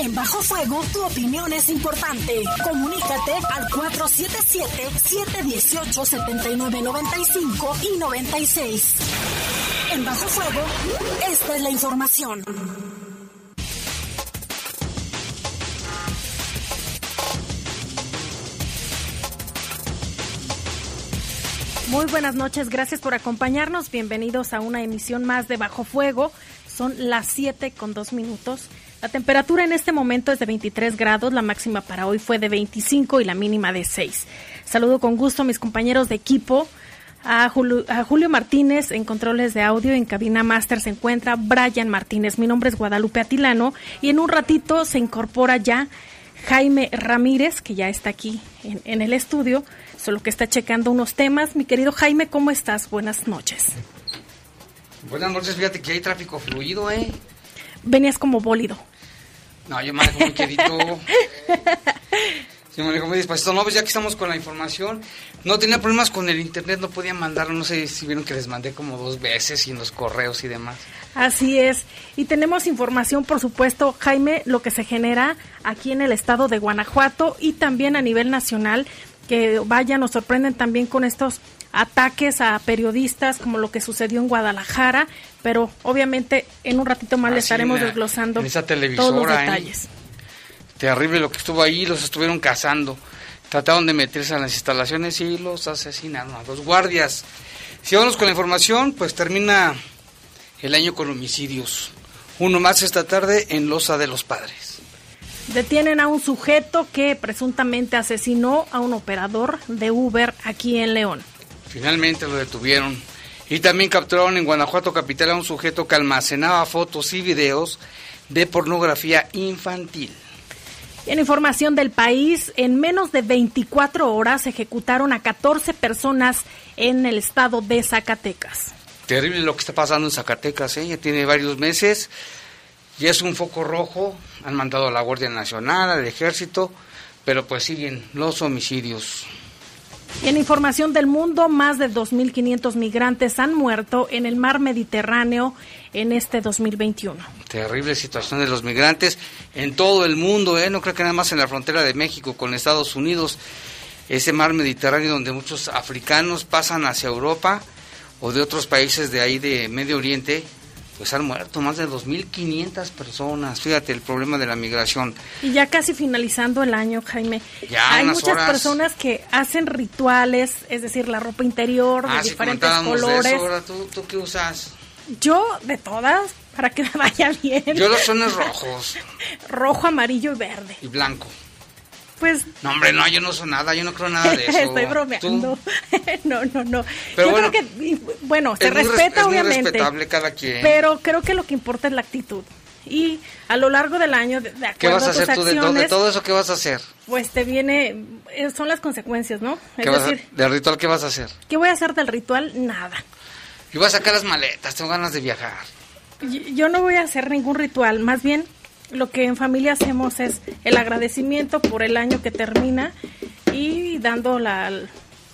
En Bajo Fuego, tu opinión es importante. Comunícate al 477-718-7995 y 96. En Bajo Fuego, esta es la información. Muy buenas noches, gracias por acompañarnos. Bienvenidos a una emisión más de Bajo Fuego. Son las 7 con 2 minutos. La temperatura en este momento es de 23 grados, la máxima para hoy fue de 25 y la mínima de 6. Saludo con gusto a mis compañeros de equipo. A Julio, a Julio, Martínez en controles de audio, en cabina máster se encuentra Brian Martínez. Mi nombre es Guadalupe Atilano y en un ratito se incorpora ya Jaime Ramírez, que ya está aquí en, en el estudio, solo que está checando unos temas. Mi querido Jaime, ¿cómo estás? Buenas noches. Buenas noches, fíjate que hay tráfico fluido, ¿eh? Venías como bólido. No, yo manejo muy querido. yo manejo muy despacito. No, pues ya que estamos con la información, no tenía problemas con el internet, no podía mandar, no sé si vieron que les mandé como dos veces y los correos y demás. Así es. Y tenemos información, por supuesto, Jaime, lo que se genera aquí en el estado de Guanajuato y también a nivel nacional, que vaya, nos sorprenden también con estos ataques a periodistas como lo que sucedió en Guadalajara, pero obviamente en un ratito más le estaremos desglosando todos los detalles. ¿eh? Terrible lo que estuvo ahí, los estuvieron cazando. Trataron de meterse a las instalaciones y los asesinaron a dos guardias. Si vamos con la información, pues termina el año con homicidios. Uno más esta tarde en Loza de los Padres. Detienen a un sujeto que presuntamente asesinó a un operador de Uber aquí en León. Finalmente lo detuvieron. Y también capturaron en Guanajuato capital a un sujeto que almacenaba fotos y videos de pornografía infantil. En información del país, en menos de 24 horas ejecutaron a 14 personas en el estado de Zacatecas. Terrible lo que está pasando en Zacatecas, ¿eh? ya tiene varios meses, ya es un foco rojo, han mandado a la Guardia Nacional, al Ejército, pero pues siguen los homicidios. En información del mundo, más de 2.500 migrantes han muerto en el mar Mediterráneo en este 2021. Terrible situación de los migrantes en todo el mundo, ¿eh? no creo que nada más en la frontera de México con Estados Unidos, ese mar Mediterráneo donde muchos africanos pasan hacia Europa o de otros países de ahí de Medio Oriente pues han muerto más de 2.500 personas. Fíjate el problema de la migración. Y ya casi finalizando el año, Jaime. Ya, Hay muchas horas. personas que hacen rituales, es decir, la ropa interior de Ah, diferentes de colores. eso. Ahora, ¿tú, ¿tú qué usas? Yo de todas, para que me vaya bien. Yo los sones rojos Rojo, amarillo y verde. y blanco. Pues No, hombre, no, yo no uso nada, yo no creo nada de eso. estoy bromeando. No, no, no. Pero Yo bueno, creo que, bueno, se respeta es muy obviamente. respetable cada quien. Pero creo que lo que importa es la actitud. Y a lo largo del año, de, acuerdo ¿Qué vas a a tus hacer tú de, todo eso? ¿Qué vas a hacer? pues te viene, eh, son las consecuencias, ¿no? Es ¿Qué vas a- decir, ¿Del ritual qué vas a hacer? ¿qué voy a hacer del ritual? Nada. Yo voy a sacar las maletas, tengo ganas de viajar. Yo no voy a hacer ningún ritual, más bien lo que en familia hacemos es el agradecimiento por el año que termina y dando la,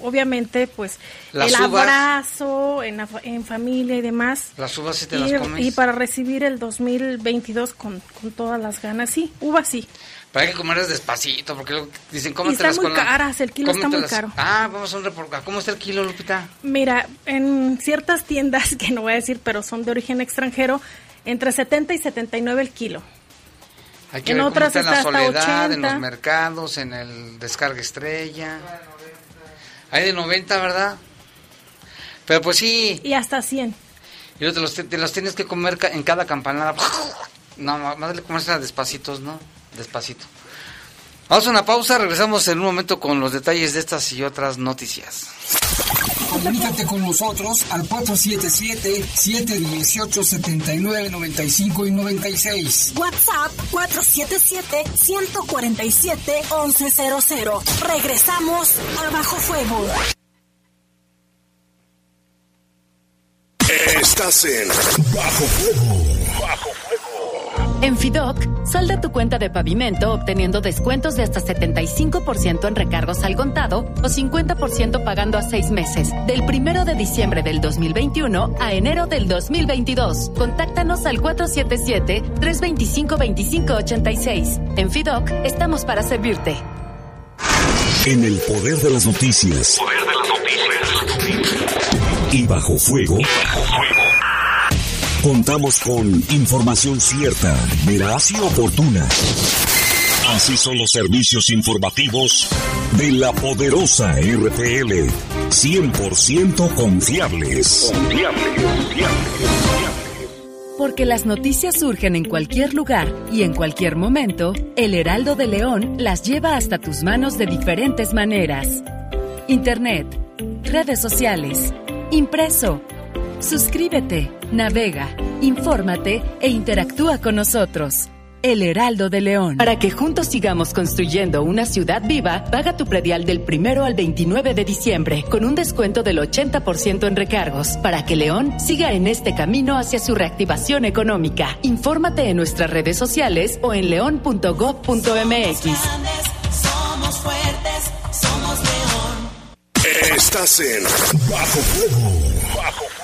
obviamente, pues Las el uvas. abrazo en, la en familia y demás. Las uvas sí te y, las comes. y para recibir el 2022 con, con todas las ganas, sí, uvas sí. Pero hay que comerlas despacito, porque dicen, cómetelas están muy con la- caras, el kilo está muy caro. Ah, vamos a un reportaje. ¿Cómo está el kilo, Lupita? Mira, en ciertas tiendas, que no voy a decir, pero son de origen extranjero, entre 70 y 79 el kilo. Hay que En ver otras cómo está en está la hasta soledad, en 80. los mercados, en el descarga estrella. Hay de 90, ¿verdad? Pero pues sí, Y hasta 100. y te los, te los tienes que comer en cada campanada. No, más de comerse despacitos, ¿no? Despacito. Vamos a una pausa, regresamos en un momento con los detalles de estas y otras noticias. Comunícate con nosotros al 477-718-7995 y 96. WhatsApp 477-147-1100. Regresamos a Bajo Fuego. Estás en Bajo Fuego. Bajo Fuego. En Fidoc, salda tu cuenta de pavimento obteniendo descuentos de hasta 75% en recargos al contado o 50% pagando a seis meses, del primero de diciembre del 2021 a enero del 2022. Contáctanos al 477-325-2586. En Fidoc, estamos para servirte. En el poder de las noticias. Poder de las noticias. Y bajo fuego. Contamos con información cierta, veraz y oportuna. Así son los servicios informativos de la poderosa RPL. 100% confiables. Confiables, confiables, Porque las noticias surgen en cualquier lugar y en cualquier momento, el Heraldo de León las lleva hasta tus manos de diferentes maneras. Internet, redes sociales, impreso Suscríbete, navega, infórmate e interactúa con nosotros. El Heraldo de León. Para que juntos sigamos construyendo una ciudad viva, paga tu predial del primero al 29 de diciembre con un descuento del 80% en recargos para que León siga en este camino hacia su reactivación económica. Infórmate en nuestras redes sociales o en león.gov.mx. Somos fuertes, somos León. Estás en Bajo Fuego.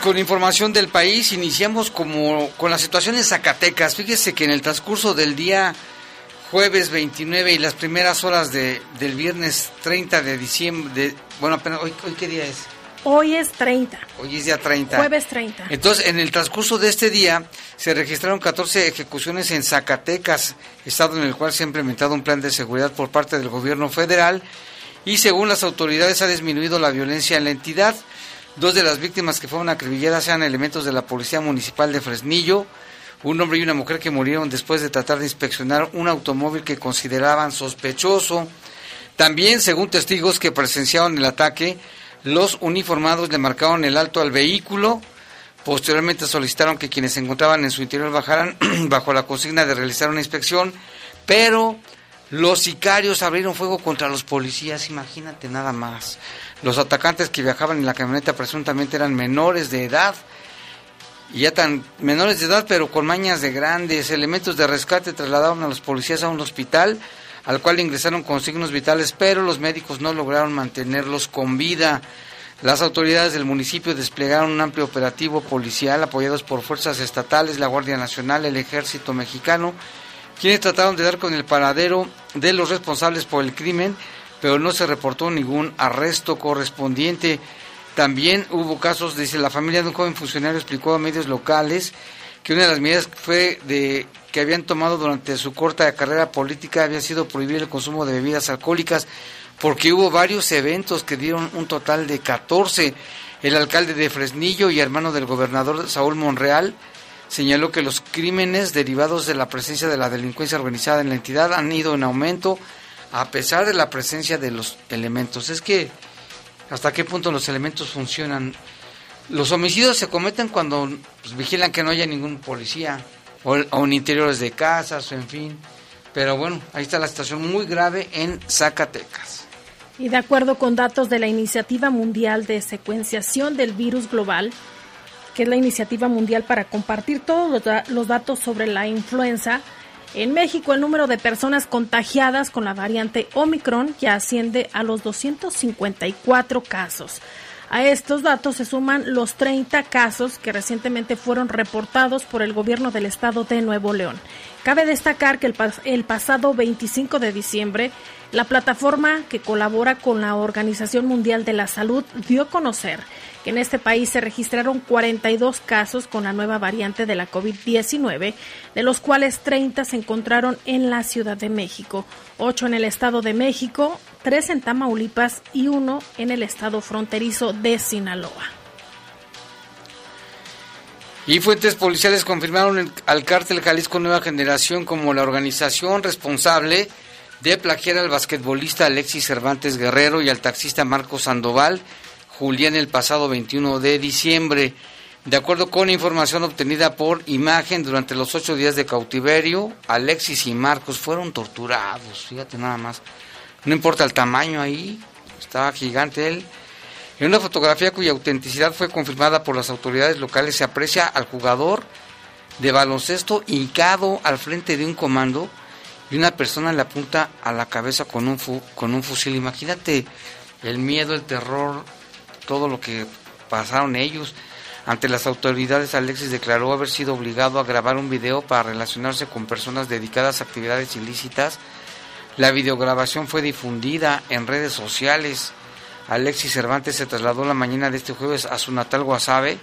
Con información del país. Iniciamos como con la situación en Zacatecas. Fíjese que en el transcurso del día jueves 29 y las primeras horas de, del viernes 30 de diciembre, de, bueno, apenas, ¿hoy, ¿hoy qué día es? Hoy es 30. Hoy es día 30. Jueves 30. Entonces, en el transcurso de este día se registraron 14 ejecuciones en Zacatecas, estado en el cual se ha implementado un plan de seguridad por parte del gobierno federal y según las autoridades ha disminuido la violencia en la entidad. Dos de las víctimas que fueron acribilladas eran elementos de la Policía Municipal de Fresnillo, un hombre y una mujer que murieron después de tratar de inspeccionar un automóvil que consideraban sospechoso. También, según testigos que presenciaron el ataque, los uniformados le marcaron el alto al vehículo. Posteriormente solicitaron que quienes se encontraban en su interior bajaran bajo la consigna de realizar una inspección, pero los sicarios abrieron fuego contra los policías, imagínate nada más. Los atacantes que viajaban en la camioneta presuntamente eran menores de edad, y ya tan menores de edad, pero con mañas de grandes. Elementos de rescate trasladaron a los policías a un hospital, al cual ingresaron con signos vitales, pero los médicos no lograron mantenerlos con vida. Las autoridades del municipio desplegaron un amplio operativo policial apoyados por fuerzas estatales, la Guardia Nacional, el Ejército Mexicano, quienes trataron de dar con el paradero de los responsables por el crimen pero no se reportó ningún arresto correspondiente. También hubo casos, dice la familia de un joven funcionario explicó a medios locales que una de las medidas fue de que habían tomado durante su corta carrera política había sido prohibir el consumo de bebidas alcohólicas porque hubo varios eventos que dieron un total de 14. El alcalde de Fresnillo y hermano del gobernador Saúl Monreal señaló que los crímenes derivados de la presencia de la delincuencia organizada en la entidad han ido en aumento a pesar de la presencia de los elementos. Es que, ¿hasta qué punto los elementos funcionan? Los homicidios se cometen cuando pues, vigilan que no haya ningún policía, o, en interiores de casas, o en fin. Pero bueno, ahí está la situación muy grave en Zacatecas. Y de acuerdo con datos de la Iniciativa Mundial de Secuenciación del Virus Global, que es la iniciativa mundial para compartir todos los datos sobre la influenza, En México, el número de personas contagiadas con la variante Omicron ya asciende a los 254 casos. A estos datos se suman los 30 casos que recientemente fueron reportados por el gobierno del estado de Nuevo León. Cabe destacar que el, el, pasado 25 de diciembre, la plataforma que colabora con la Organización Mundial de la Salud dio a conocer que en este país se registraron 42 casos con la nueva variante de la COVID-19, de los cuales 30 se encontraron en la Ciudad de México, 8 en el Estado de México, 3 en Tamaulipas y 1 en el estado fronterizo de Sinaloa. Y fuentes policiales confirmaron al cártel Jalisco Nueva Generación como la organización responsable de plagiar al basquetbolista Alexis Cervantes Guerrero y al taxista Marco Sandoval Julián el pasado 21 de diciembre. De acuerdo con información obtenida por imagen, durante los ocho días de cautiverio, Alexis y Marcos fueron torturados. Fíjate nada más. No importa el tamaño ahí, estaba gigante él. En una fotografía cuya autenticidad fue confirmada por las autoridades locales se aprecia al jugador de baloncesto hincado al frente de un comando y una persona le apunta a la cabeza con un, con un fusil. Imagínate el miedo, el terror, todo lo que pasaron ellos. Ante las autoridades, Alexis declaró haber sido obligado a grabar un video para relacionarse con personas dedicadas a actividades ilícitas. La videograbación fue difundida en redes sociales. Alexis Cervantes se trasladó la mañana de este jueves a su natal Guasave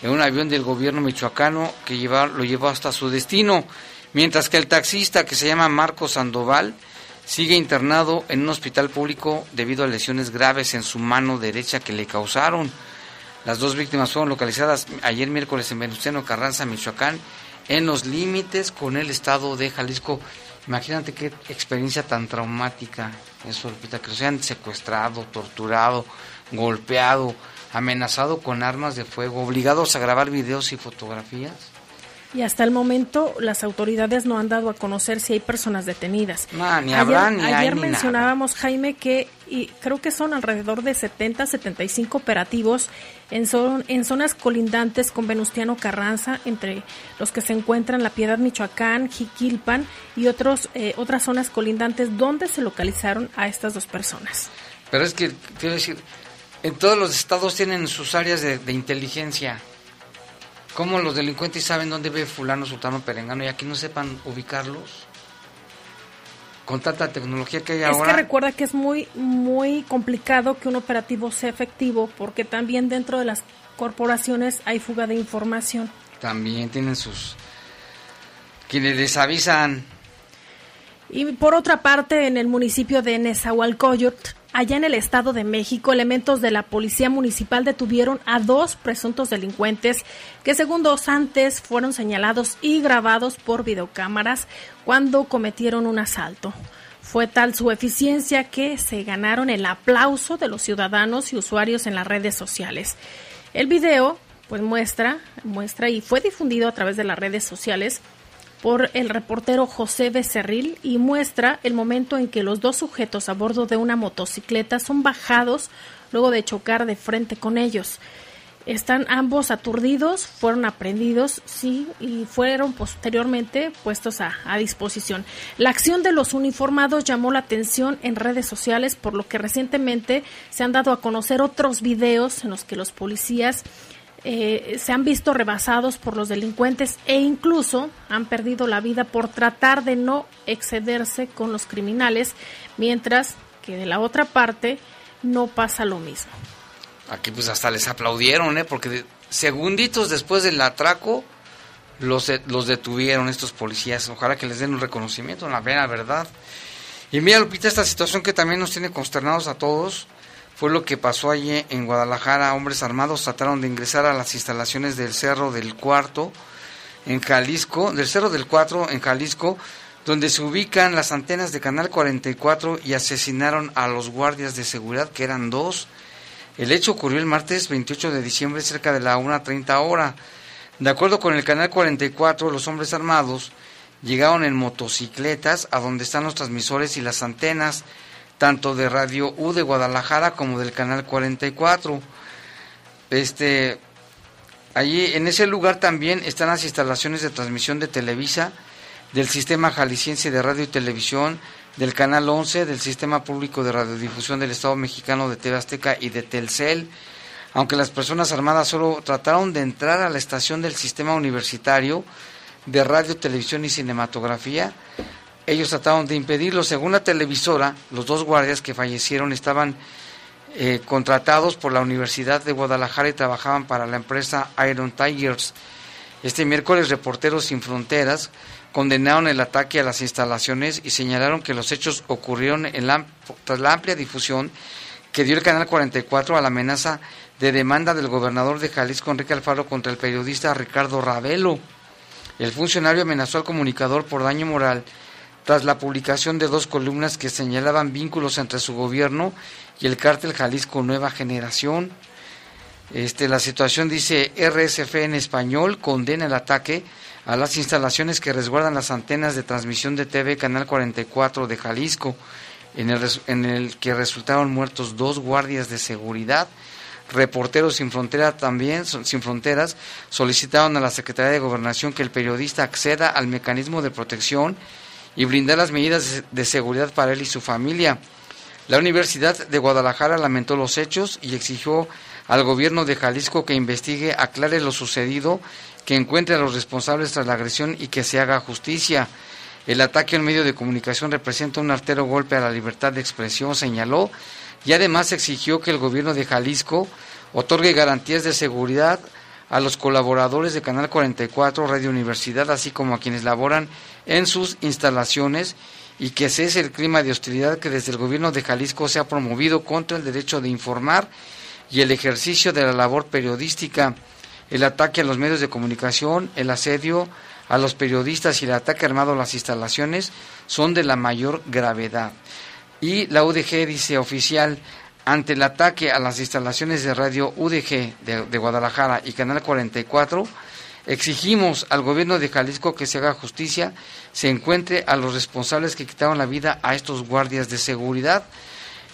en un avión del gobierno michoacano que lo llevó hasta su destino, mientras que el taxista que se llama Marco Sandoval sigue internado en un hospital público debido a lesiones graves en su mano derecha que le causaron. Las dos víctimas fueron localizadas ayer miércoles en Venustiano Carranza, Michoacán, en los límites con el estado de Jalisco. Imagínate qué experiencia tan traumática eso, que los hayan secuestrado, torturado, golpeado, amenazado con armas de fuego, obligados a grabar videos y fotografías. Y hasta el momento las autoridades no han dado a conocer si hay personas detenidas. No, ni habrá, ayer, ni ayer mencionábamos, Jaime, que y creo que son alrededor de 70, 75 operativos en, son, en zonas colindantes con Venustiano Carranza, entre los que se encuentran La Piedad, Michoacán, Jiquilpan y otros, eh, otras zonas colindantes donde se localizaron a estas dos personas. Pero es que, quiero decir, en todos los estados tienen sus áreas de, de inteligencia ¿Cómo los delincuentes saben dónde ve fulano, sultano, perengano y aquí no sepan ubicarlos? Con tanta tecnología que hay ahora. Es que recuerda que es muy, muy complicado que un operativo sea efectivo porque también dentro de las corporaciones hay fuga de información. También tienen sus... quienes les avisan. Y por otra parte, en el municipio de Nezahualcóyotl, Allá en el Estado de México, elementos de la Policía Municipal detuvieron a dos presuntos delincuentes que según dos antes fueron señalados y grabados por videocámaras cuando cometieron un asalto. Fue tal su eficiencia que se ganaron el aplauso de los ciudadanos y usuarios en las redes sociales. El video pues muestra, muestra y fue difundido a través de las redes sociales por el reportero José Becerril y muestra el momento en que los dos sujetos a bordo de una motocicleta son bajados luego de chocar de frente con ellos. Están ambos aturdidos, fueron aprendidos, sí, y fueron posteriormente puestos a, a, disposición. La acción de los uniformados llamó la atención en redes sociales, por lo que recientemente se han dado a conocer otros videos en los que los policías eh, se han visto rebasados por los delincuentes e incluso han perdido la vida por tratar de no excederse con los criminales, mientras que de la otra parte no pasa lo mismo. Aquí pues hasta les aplaudieron, ¿eh? porque segunditos después del atraco los, los detuvieron estos policías. Ojalá que les den un reconocimiento, la verdad. Y mira, Lupita, esta situación que también nos tiene consternados a todos fue lo que pasó allí en Guadalajara. Hombres armados trataron de ingresar a las instalaciones del Cerro del Cuarto en Jalisco, del Cerro del Cuatro en Jalisco, donde se ubican las antenas de Canal 44 y asesinaron a los guardias de seguridad, que eran dos. El hecho ocurrió el martes 28 de diciembre cerca de la 1.30 hora. De acuerdo con el Canal 44, los hombres armados llegaron en motocicletas a donde están los transmisores y las antenas tanto de Radio U de Guadalajara como del canal 44. Este allí en ese lugar también están las instalaciones de transmisión de Televisa del Sistema Jalisciense de Radio y Televisión, del Canal 11, del Sistema Público de Radiodifusión del Estado Mexicano de TV Azteca y de Telcel, aunque las personas armadas solo trataron de entrar a la estación del Sistema Universitario de Radio, Televisión y Cinematografía, ellos trataron de impedirlo. Según la televisora, los dos guardias que fallecieron estaban eh, contratados por la Universidad de Guadalajara y trabajaban para la empresa Iron Tigers. Este miércoles, Reporteros Sin Fronteras condenaron el ataque a las instalaciones y señalaron que los hechos ocurrieron en la, tras la amplia difusión que dio el Canal 44 a la amenaza de demanda del gobernador de Jalisco, Enrique Alfaro, contra el periodista Ricardo Ravelo. El funcionario amenazó al comunicador por daño moral tras la publicación de dos columnas que señalaban vínculos entre su gobierno y el cártel Jalisco Nueva Generación. Este, la situación dice RSF en español condena el ataque a las instalaciones que resguardan las antenas de transmisión de TV Canal 44 de Jalisco, en el, en el que resultaron muertos dos guardias de seguridad. Reporteros sin Fronteras también, sin fronteras, solicitaron a la Secretaría de Gobernación que el periodista acceda al mecanismo de protección y brindar las medidas de seguridad para él y su familia. La Universidad de Guadalajara lamentó los hechos y exigió al gobierno de Jalisco que investigue, aclare lo sucedido que encuentre a los responsables tras la agresión y que se haga justicia. El ataque en medio de comunicación representa un artero golpe a la libertad de expresión, señaló, y además exigió que el gobierno de Jalisco otorgue garantías de seguridad a los colaboradores de Canal 44 Radio Universidad, así como a quienes laboran en sus instalaciones y que cese el clima de hostilidad que desde el gobierno de Jalisco se ha promovido contra el derecho de informar y el ejercicio de la labor periodística el ataque a los medios de comunicación, el asedio a los periodistas y el ataque armado a las instalaciones son de la mayor gravedad. Y la UDG dice oficial, ante el ataque a las instalaciones de radio UDG de, Guadalajara y Canal 44, exigimos al gobierno de Jalisco que se haga justicia, se encuentre a los responsables que quitaron la vida a estos guardias de seguridad.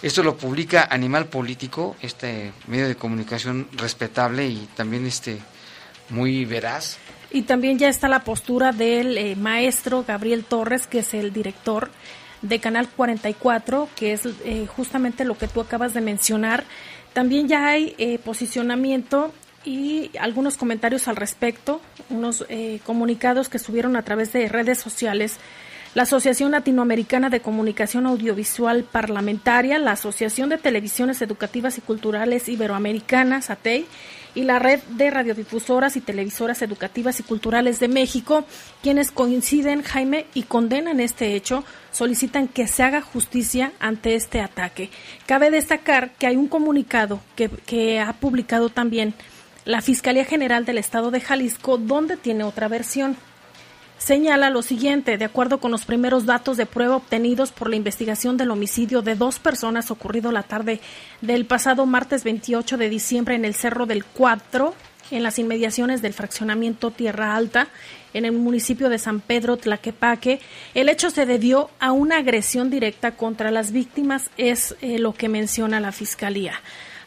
Esto lo publica Animal Político, este medio de comunicación respetable y también este muy veraz. Y también ya está la postura del eh, maestro Gabriel Torres, que es el director de Canal 44, que es eh, justamente lo que tú acabas de mencionar. También ya hay eh, posicionamiento y algunos comentarios al respecto, unos comunicados que subieron a través de redes sociales la Asociación Latinoamericana de Comunicación Audiovisual Parlamentaria, la Asociación de Televisiones Educativas y Culturales Iberoamericanas, ATEI, y la Red de Radiodifusoras y Televisoras Educativas y Culturales de México, quienes coinciden, Jaime, y condenan este hecho, solicitan que se haga justicia ante este ataque. Cabe destacar que hay un comunicado que, que ha publicado también la Fiscalía General del Estado de Jalisco, donde tiene otra versión señala lo siguiente, de acuerdo con los primeros datos de prueba obtenidos por la investigación del homicidio de dos personas ocurrido la tarde del pasado martes 28 de diciembre en el Cerro del Cuatro, en las inmediaciones del fraccionamiento Tierra Alta, en el municipio de San Pedro Tlaquepaque. El hecho se debió a una agresión directa contra las víctimas, es eh, lo que menciona la Fiscalía.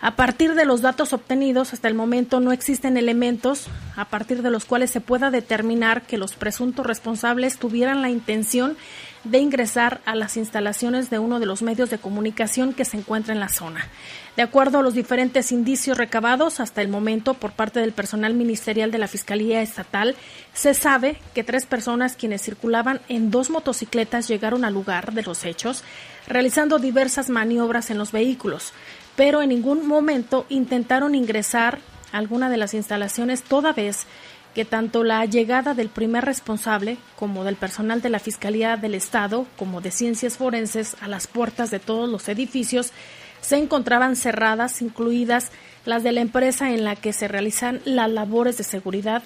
A partir de los datos obtenidos, hasta el momento no existen elementos a partir de los cuales se pueda determinar que los presuntos responsables tuvieran la intención de ingresar a las instalaciones de uno de los medios de comunicación que se encuentra en la zona. De acuerdo a los diferentes indicios recabados hasta el momento por parte del personal ministerial de la Fiscalía Estatal, se sabe que tres personas quienes circulaban en dos motocicletas llegaron al lugar de los hechos, realizando diversas maniobras en los vehículos pero en ningún momento intentaron ingresar a alguna de las instalaciones toda vez que tanto la llegada del primer responsable como del personal de la Fiscalía del Estado como de Ciencias Forenses a las puertas de todos los edificios se encontraban cerradas, incluidas las de la empresa en la que se realizan las labores de seguridad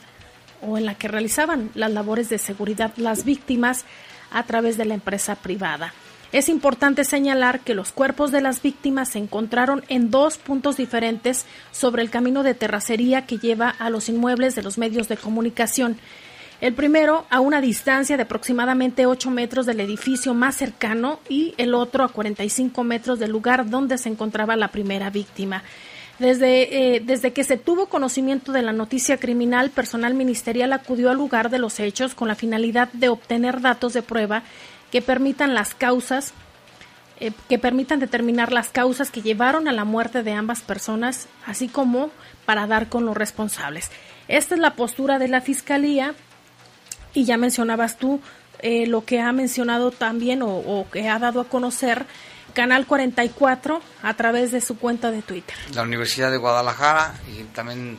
o en la que realizaban las labores de seguridad las víctimas a través de la empresa privada. Es importante señalar que los cuerpos de las víctimas se encontraron en dos puntos diferentes sobre el camino de terracería que lleva a los inmuebles de los medios de comunicación. El primero a una distancia de aproximadamente 8 metros del edificio más cercano y el otro a 45 metros del lugar donde se encontraba la primera víctima. Desde, eh, desde que se tuvo conocimiento de la noticia criminal, personal ministerial acudió al lugar de los hechos con la finalidad de obtener datos de prueba que permitan las causas, eh, que permitan determinar las causas que llevaron a la muerte de ambas personas, así como para dar con los responsables. Esta es la postura de la Fiscalía y ya mencionabas tú eh, lo que ha mencionado también o, o que ha dado a conocer Canal 44 a través de su cuenta de Twitter. La Universidad de Guadalajara y también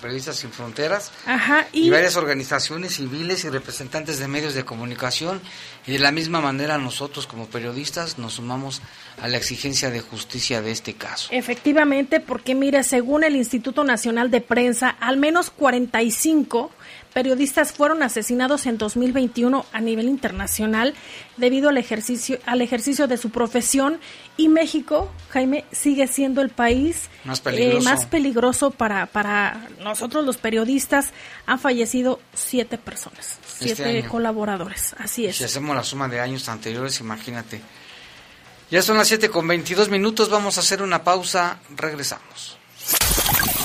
Periodistas Sin Fronteras Ajá, y, varias organizaciones civiles y representantes de medios de comunicación y de la misma manera nosotros como periodistas nos sumamos a la exigencia de justicia de este caso. Efectivamente, porque mire, según el Instituto Nacional de Prensa, al menos 45 periodistas fueron asesinados en 2021 a nivel internacional debido al ejercicio, al ejercicio de su profesión y México, Jaime, sigue siendo el país más peligroso, eh, más peligroso para, para nosotros los periodistas. Han fallecido siete personas, Este siete colaboradores, así es. Si hacemos la suma de años anteriores, imagínate. Ya son las 7 con 22 minutos, vamos a hacer una pausa, regresamos.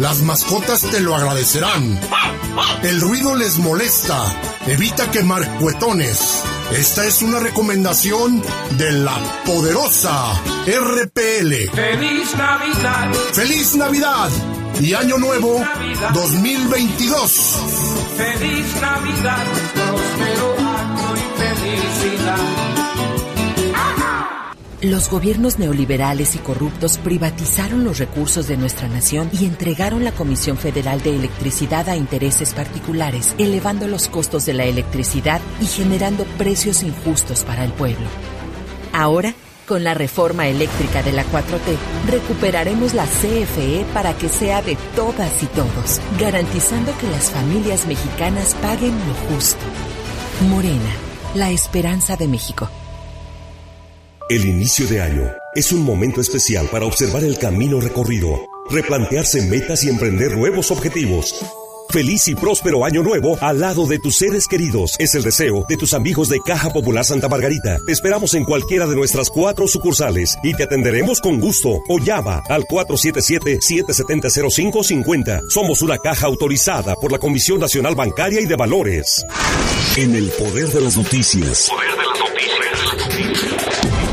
Las mascotas te lo agradecerán. El ruido les molesta. Evita quemar cuetones. Esta es una recomendación de la poderosa RPL. ¡Feliz Navidad! ¡Feliz Navidad! Y Año Nuevo 2022. ¡Feliz Navidad! Los gobiernos neoliberales y corruptos privatizaron los recursos de nuestra nación y entregaron la Comisión Federal de Electricidad a intereses particulares, elevando los costos de la electricidad y generando precios injustos para el pueblo. Ahora, con la reforma eléctrica de la 4T, recuperaremos la CFE para que sea de todas y todos, garantizando que las familias mexicanas paguen lo justo. Morena, la esperanza de México. El inicio de año es un momento especial para observar el camino recorrido, replantearse metas y emprender nuevos objetivos. Feliz y próspero año nuevo al lado de tus seres queridos. Es el deseo de tus amigos de Caja Popular Santa Margarita. Te esperamos en cualquiera de nuestras cuatro sucursales y te atenderemos con gusto o llama al 477-770-0550. Somos una caja autorizada por la Comisión Nacional Bancaria y de Valores. En el poder de las noticias. Poder de las noticias.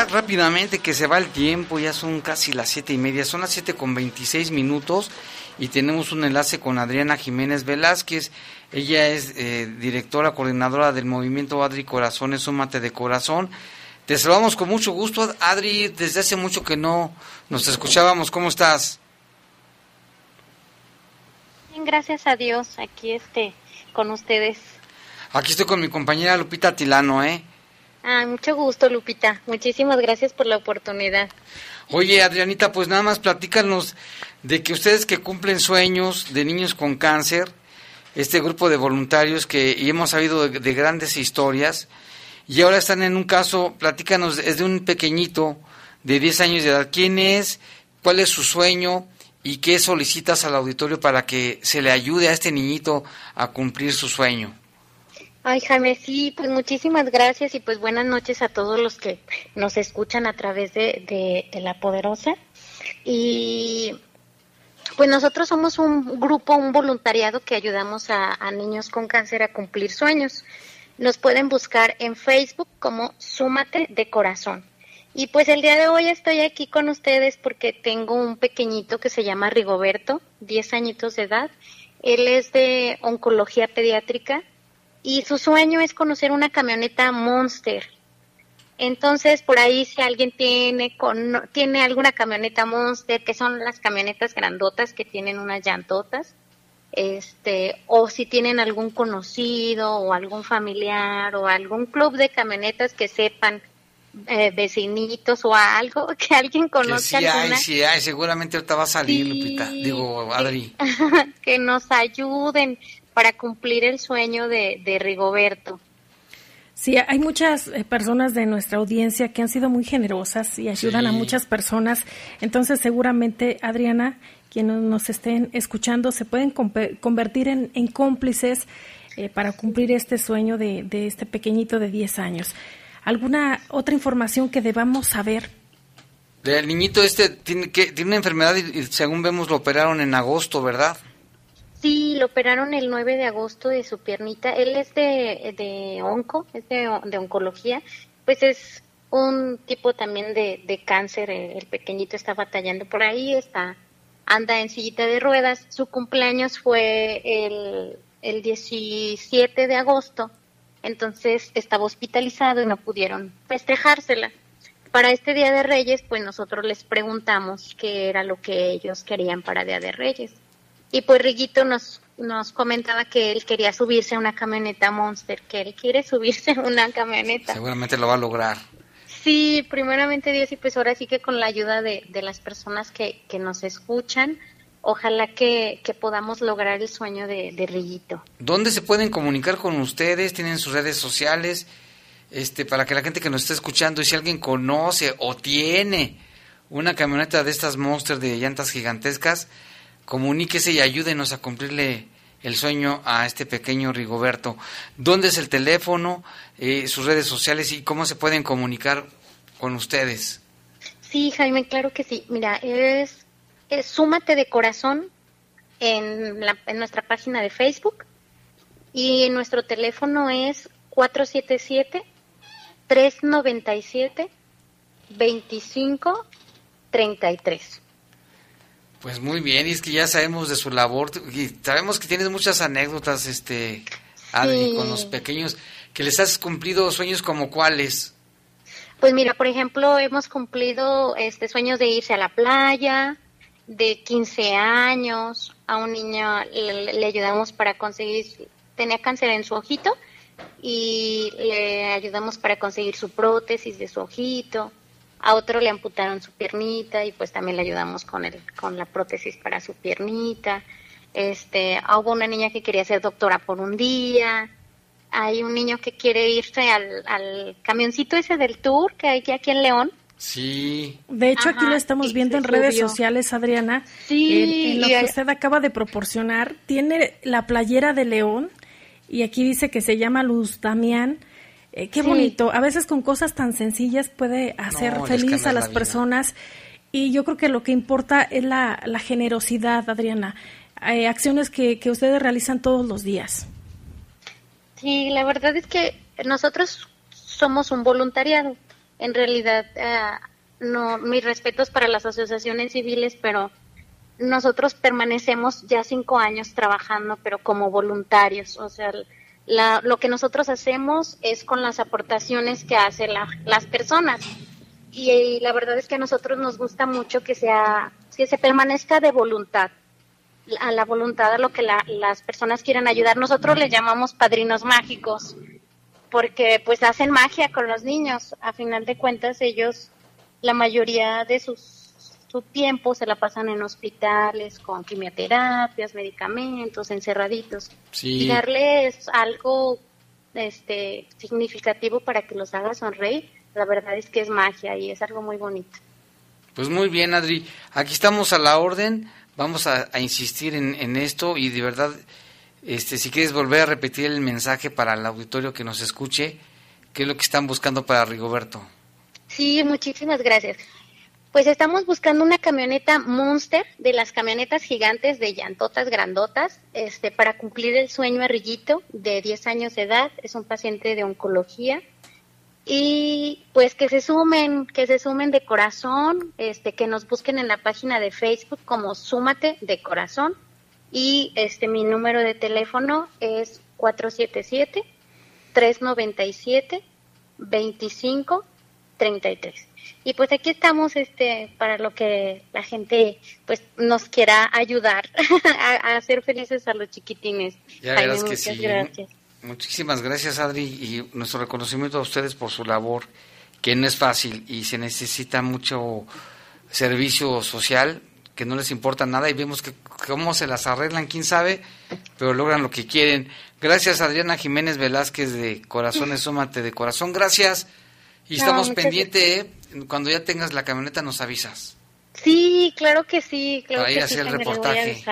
Ya rápidamente que se va el tiempo, ya son casi las siete y media, son las siete con veintiséis minutos y tenemos un enlace con Adriana Jiménez Velázquez. Ella es eh, directora coordinadora del movimiento Adri Corazones, Súmate de Corazón. Te saludamos con mucho gusto, Adri, desde hace mucho que no nos escuchábamos. ¿Cómo estás? Bien, gracias a Dios, aquí este, con ustedes. Aquí estoy con mi compañera Lupita Tilano, ¿eh? Ah, mucho gusto, Lupita. Muchísimas gracias por la oportunidad. Oye, Adrianita, pues nada más platícanos de que ustedes que cumplen sueños de niños con cáncer, este grupo de voluntarios que hemos sabido de, grandes historias, y ahora están en un caso, platícanos, es de un pequeñito de 10 años de edad. ¿Quién es? ¿Cuál es su sueño? ¿Y qué solicitas al auditorio para que se le ayude a este niñito a cumplir su sueño? Ay, Jaime, sí, pues muchísimas gracias y pues buenas noches a todos los que nos escuchan a través de, de, La Poderosa. Y pues nosotros somos un grupo, un voluntariado que ayudamos a, a, niños con cáncer a cumplir sueños. Nos pueden buscar en Facebook como Súmate de Corazón. Y pues el día de hoy estoy aquí con ustedes porque tengo un pequeñito que se llama Rigoberto, 10 añitos de edad. Él es de oncología pediátrica y su sueño es conocer una camioneta Monster. Entonces, por ahí si alguien tiene con, tiene alguna camioneta Monster, que son las camionetas grandotas que tienen unas llantotas, este, o si tienen algún conocido o algún familiar o algún club de camionetas que sepan eh, vecinitos o algo que alguien conozca. Que sí hay, sí hay, seguramente ahorita va a salir, Lupita, digo, Adri. que nos ayuden para cumplir el sueño de, Rigoberto. Sí, hay muchas eh, personas de nuestra audiencia que han sido muy generosas y ayudan a muchas personas. Entonces, seguramente, Adriana, quienes nos estén escuchando, se pueden convertir en, cómplices eh, para cumplir este sueño de, este pequeñito de 10 años. ¿Alguna otra información que debamos saber? El niñito este tiene, que, tiene una enfermedad y según vemos lo operaron en agosto, ¿verdad? Sí, lo operaron el 9 de agosto de su piernita. Él es de, de onco, es de, oncología. Pues es un tipo también de, de cáncer. El pequeñito está batallando por ahí, está anda en sillita de ruedas. Su cumpleaños fue el, el 17 de agosto, entonces estaba hospitalizado y no pudieron festejársela. Para este Día de Reyes, pues nosotros les preguntamos qué era lo que ellos querían para Día de Reyes. Y pues Riguito nos, nos comentaba que él quería subirse a una camioneta Monster, que él quiere subirse a una camioneta. Seguramente lo va a lograr. Sí, primeramente Dios y pues ahora sí que con la ayuda de, de las personas que, que nos escuchan, ojalá que, que, podamos lograr el sueño de, de Riguito. ¿Dónde se pueden comunicar con ustedes? ¿Tienen sus redes sociales? Este, para que la gente que nos está escuchando, y si alguien conoce o tiene una camioneta de estas Monster de llantas gigantescas, comuníquese y ayúdenos a cumplirle el sueño a este pequeño Rigoberto. ¿Dónde es el teléfono, eh, sus redes sociales y cómo se pueden comunicar con ustedes? Sí, Jaime, claro que sí. Mira, es, Súmate de Corazón en, la, en nuestra página de Facebook y nuestro teléfono es 477 397 2533. Pues muy bien, y es que ya sabemos de su labor y sabemos que tienes muchas anécdotas, este, Adri, con los pequeños, que les has cumplido sueños como cuáles. Pues mira, por ejemplo, hemos cumplido este sueños de irse a la playa, de 15 años, a un niño le, le ayudamos para conseguir, tenía cáncer en su ojito y le ayudamos para conseguir su prótesis de su ojito a otro le amputaron su piernita y pues también le ayudamos con el, con la prótesis para su piernita. Este, hubo una niña que quería ser doctora por un día. Hay un niño que quiere irse al, al camioncito ese del tour que hay aquí en León. Sí. De hecho, aquí lo estamos viendo en redes sociales, Adriana. Sí. en lo que usted acaba de proporcionar, tiene la playera de León y aquí dice que se llama Luz Damián eh, qué bonito. A veces con cosas tan sencillas puede hacer feliz a las personas. Y yo creo que lo que importa es la, la generosidad, Adriana. Hay acciones que, que ustedes realizan todos los días. Sí, la verdad es que nosotros somos un voluntariado. en realidad, eh, no, mis respetos para las asociaciones civiles, pero nosotros permanecemos ya cinco años trabajando, pero como voluntarios. O sea, lo que nosotros hacemos es con las aportaciones que hacen las personas. Y, la verdad es que a nosotros nos gusta mucho que sea que se permanezca de voluntad a la voluntad a lo que las personas quieran ayudar. Nosotros les llamamos padrinos mágicos porque pues hacen magia con los niños. A final de cuentas ellos la mayoría de sus su tiempo se la pasan en hospitales con quimioterapias, medicamentos, encerraditos. Y darles algo este significativo para que los haga sonreír, la verdad es que es magia y es algo muy bonito. Pues muy bien, Adri. Aquí estamos a la orden. Vamos a, insistir en, en, esto y de verdad, este, si quieres volver a repetir el mensaje para el auditorio que nos escuche, ¿qué es lo que están buscando para Rigoberto? Sí, muchísimas gracias. Pues estamos buscando una camioneta Monster de las camionetas gigantes de llantotas grandotas, este, para cumplir el sueño a Rillito de 10 años de edad. Es un paciente de oncología. Y pues que se sumen, que se sumen de corazón, este, que nos busquen en la página de Facebook como Súmate de Corazón. Y este, mi número de teléfono es 477 397 2533 y pues aquí estamos este para lo que la gente pues nos quiera ayudar a, hacer felices a los chiquitines. Ya verás que sí. Gracias. Muchísimas gracias Adri y nuestro reconocimiento a ustedes por su labor que no es fácil y se necesita mucho servicio social que no les importa nada y vemos que cómo se las arreglan, quién sabe, pero logran lo que quieren. Gracias Adriana Jiménez Velázquez de Corazones Súmate de Corazón, gracias. Y estamos pendientes, ¿eh? Cuando ya tengas la camioneta nos avisas. Sí, claro que sí, claro Para ir a hacer el reportaje.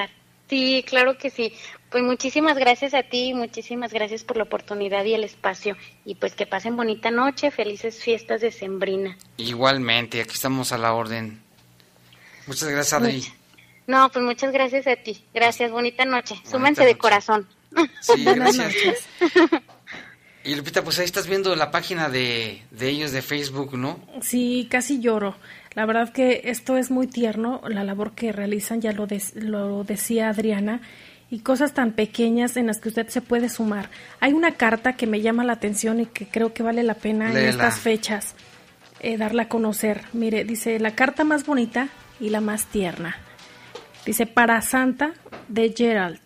Sí, claro que sí. Pues muchísimas gracias a ti, muchísimas gracias por la oportunidad y el espacio. Y pues que pasen bonita noche, felices fiestas de Sembrina. Igualmente, aquí estamos a la orden. Muchas gracias, Adri. No, pues muchas gracias a ti. Gracias, bonita noche. Súmense de corazón. Sí, gracias. Y Lupita, pues ahí estás viendo la página de, ellos de Facebook, ¿no? Sí, casi lloro. La verdad que esto es muy tierno, la labor que realizan, ya lo, lo decía Adriana, y cosas tan pequeñas en las que usted se puede sumar. Hay una carta que me llama la atención y que creo que vale la pena en estas fechas eh, darla a conocer. Mire, dice, la carta más bonita y la más tierna. Dice, para Santa de Gerald.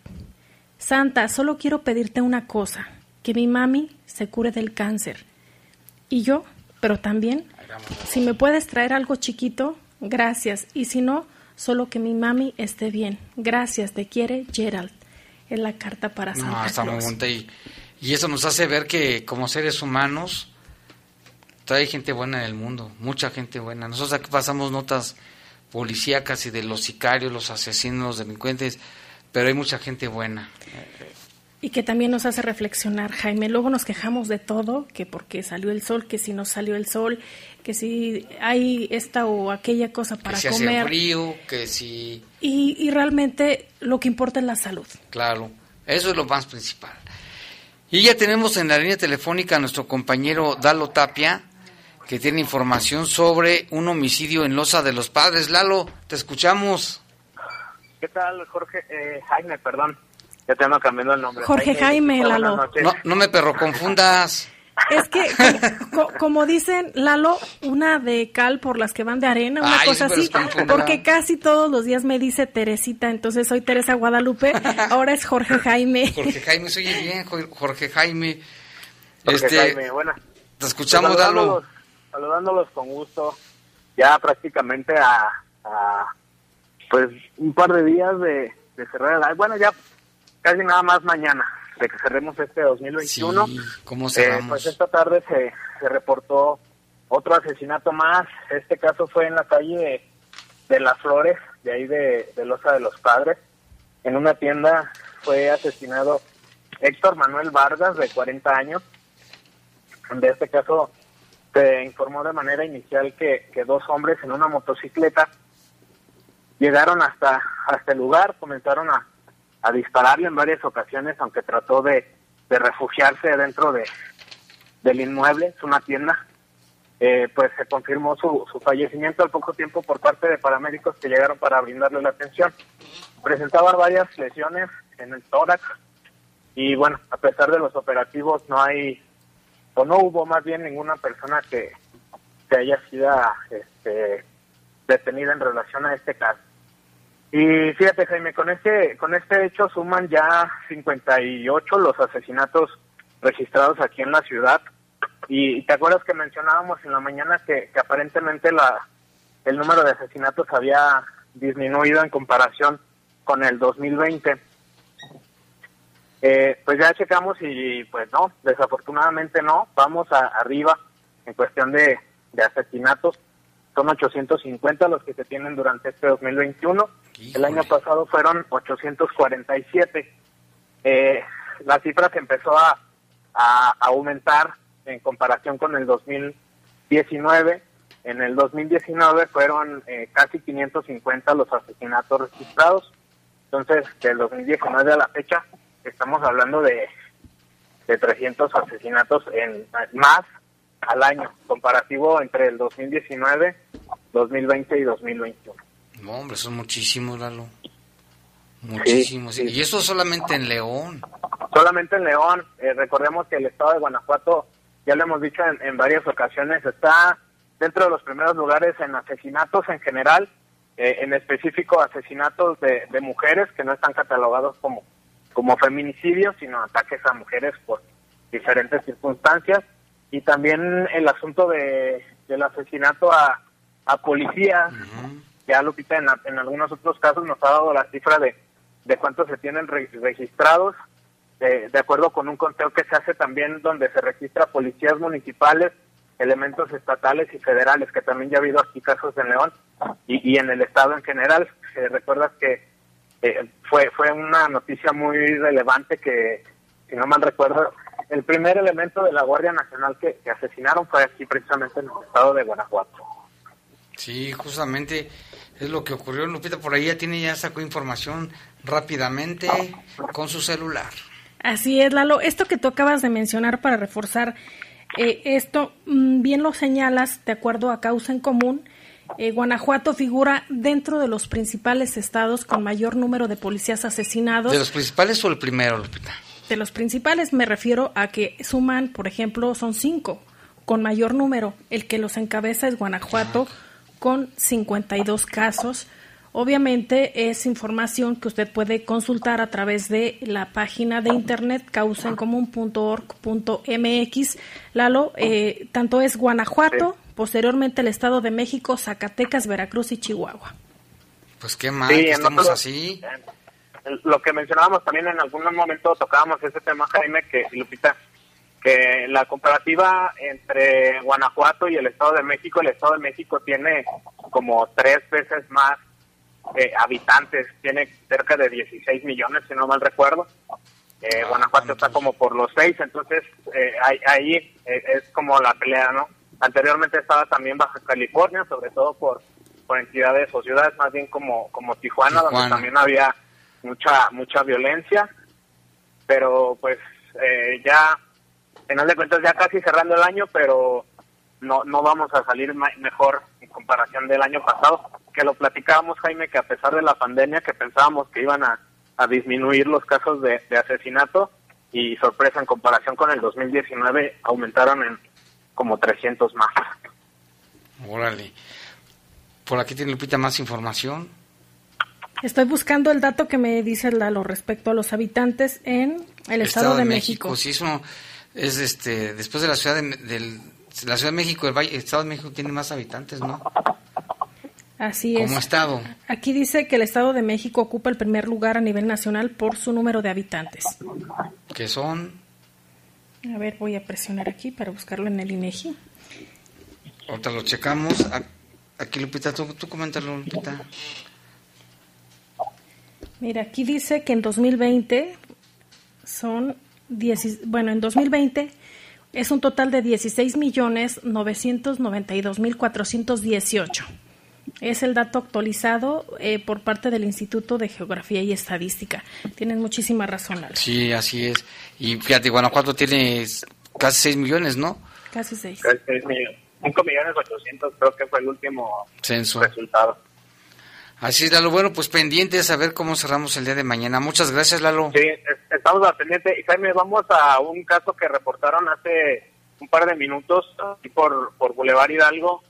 Santa, solo quiero pedirte una cosa que mi mami se cure del cáncer. Y yo, pero también, si me puedes traer algo chiquito, gracias. Y si no, solo que mi mami esté bien. Gracias, te quiere Gerald. Es la carta para Santa no, está Muy y, y eso nos hace ver que como seres humanos hay gente buena en el mundo, mucha gente buena. Nosotros aquí pasamos notas policíacas y de los sicarios, los asesinos, los delincuentes, pero hay mucha gente buena. Y que también nos hace reflexionar, Jaime. Luego nos quejamos de todo, que porque salió el sol, que si no salió el sol, que si hay esta o aquella cosa para que si comer. Hace frío, que si. Y, y realmente lo que importa es la salud. Claro, eso es lo más principal. Y ya tenemos en la línea telefónica a nuestro compañero Dalo Tapia, que tiene información sobre un homicidio en Loza de los Padres. Lalo, te escuchamos. ¿Qué tal, Jorge? Eh, Jaime, perdón. Ya te ando cambiando el nombre. Jorge Jaime, Lalo. No, me perro confundas. Es que, como, dicen, Lalo, una de cal por las que van de arena, una cosa así, porque casi todos los días me dice Teresita, entonces soy Teresa Guadalupe, ahora es Jorge Jaime. Jorge Jaime, soy bien, Jorge Jaime. Jorge este, Jaime, bueno. Te escuchamos, Lalo. Saludándolos con gusto, ya prácticamente a, pues un par de días de, de cerrar el bueno ya casi nada más mañana de que cerremos este 2021. Sí, ¿Cómo eh, pues esta tarde se, se reportó otro asesinato más. Este caso fue en la calle de, Las Flores, de ahí de, de Loza de los Padres. En una tienda fue asesinado Héctor Manuel Vargas, de 40 años. De este caso se informó de manera inicial que, que dos hombres en una motocicleta llegaron hasta, hasta el lugar, comenzaron a, a dispararle en varias ocasiones, aunque trató de, refugiarse dentro de del inmueble, es una tienda. eh, pues se confirmó su, su fallecimiento al poco tiempo por parte de paramédicos que llegaron para brindarle la atención. Presentaba varias lesiones en el tórax y bueno, a pesar de los operativos no hay, o no hubo más bien ninguna persona que, que haya sido este, detenida en relación a este caso. Y fíjate Jaime, con este, con este hecho suman ya 58 los asesinatos registrados aquí en la ciudad. Y te acuerdas que mencionábamos en la mañana que, aparentemente la, el número de asesinatos había disminuido en comparación con el 2020. Eh, pues ya checamos y pues no, desafortunadamente no, vamos a, arriba en cuestión de, de asesinatos. Son 850 los que se tienen durante este 2021. El año pasado fueron 847. Eh, la cifra se empezó a, a, aumentar en comparación con el 2019. En el 2019 fueron eh, casi 550 los asesinatos registrados. Entonces, del 2019 a la fecha, estamos hablando de, de 300 asesinatos en más al año, comparativo entre el 2019, 2020 y 2021. No, hombre, son muchísimos, Lalo. Muchísimos. Y eso solamente en León. Solamente en León. Eh, recordemos que el estado de Guanajuato, ya lo hemos dicho en, varias ocasiones, está dentro de los primeros lugares en asesinatos en general, eh, en específico asesinatos de, de mujeres que no están catalogados como, como feminicidios, sino ataques a mujeres por diferentes circunstancias y también el asunto de, del asesinato a, a policías. Ya Lupita en, en algunos otros casos nos ha dado la cifra de, de cuántos se tienen registrados, de, de acuerdo con un conteo que se hace también donde se registra policías municipales, elementos estatales y federales, que también ya ha habido aquí casos en León y, y en el estado en general. Eh, recuerdas que eh, fue fue una noticia muy relevante que, si no mal recuerdo, el primer elemento de la Guardia Nacional que, asesinaron fue aquí precisamente en el estado de Guanajuato. Sí, justamente es lo que ocurrió. Lupita por ahí ya tiene, ya sacó información rápidamente con su celular. Así es, Lalo. Esto que tú acabas de mencionar para reforzar eh, esto, mm, bien lo señalas, de acuerdo a causa en común. Eh, Guanajuato figura dentro de los principales estados con mayor número de policías asesinados. ¿De los principales o el primero, Lupita? De los principales me refiero a que suman, por ejemplo, son cinco, con mayor número. El que los encabeza es Guanajuato, con 52 casos. Obviamente es información que usted puede consultar a través de la página de internet causaencomún.org.mx. Lalo, eh, tanto es Guanajuato, posteriormente el Estado de México, Zacatecas, Veracruz y Chihuahua. Pues qué mal que estamos así lo que mencionábamos también en algún momento tocábamos ese tema, Jaime, que Lupita, que la comparativa entre Guanajuato y el Estado de México, el Estado de México tiene como tres veces más eh, habitantes, tiene cerca de 16 millones, si no mal recuerdo. Eh, ah, Guanajuato está como por los seis, entonces eh, ahí, es como la pelea, ¿no? Anteriormente estaba también Baja California, sobre todo por, por entidades o ciudades más bien como, como Tijuana. donde también había mucha mucha violencia, pero pues eh, ya, final de cuentas, ya casi cerrando el año, pero no, no vamos a salir mejor en comparación del año pasado, que lo platicábamos, Jaime, que a pesar de la pandemia, que pensábamos que iban a, a disminuir los casos de, de asesinato, y sorpresa, en comparación con el 2019, aumentaron en como 300 más. Órale. Por aquí tiene Lupita más información. Estoy buscando el dato que me dice Lalo respecto a los habitantes en el Estado, de, México. Sí, eso es este, después de la Ciudad de, la Ciudad de México, el, Estado de México tiene más habitantes, ¿no? Así es. Como estado. Aquí dice que el Estado de México ocupa el primer lugar a nivel nacional por su número de habitantes. ¿Qué son? A ver, voy a presionar aquí para buscarlo en el INEGI. Ahorita lo checamos. Aquí, Lupita, tú, tú coméntalo, Lupita. Mira, aquí dice que en 2020 son, bueno, en 2020 es un total de 16 millones 992 mil 418. Es el dato actualizado eh, por parte del Instituto de Geografía y Estadística. Tienes muchísima razón, Alex. Sí, así es. Y fíjate, Guanajuato tiene casi 6 millones, ¿no? Casi 6. Casi 6 millones. 5 millones 800 creo que fue el último Censo. resultado. Así es, Lalo. Bueno, pues pendientes a ver cómo cerramos el día de mañana. Muchas gracias, Lalo. Sí, es- estamos al pendiente. Y Jaime, vamos a un caso que reportaron hace un par de minutos aquí por, por Boulevard Hidalgo,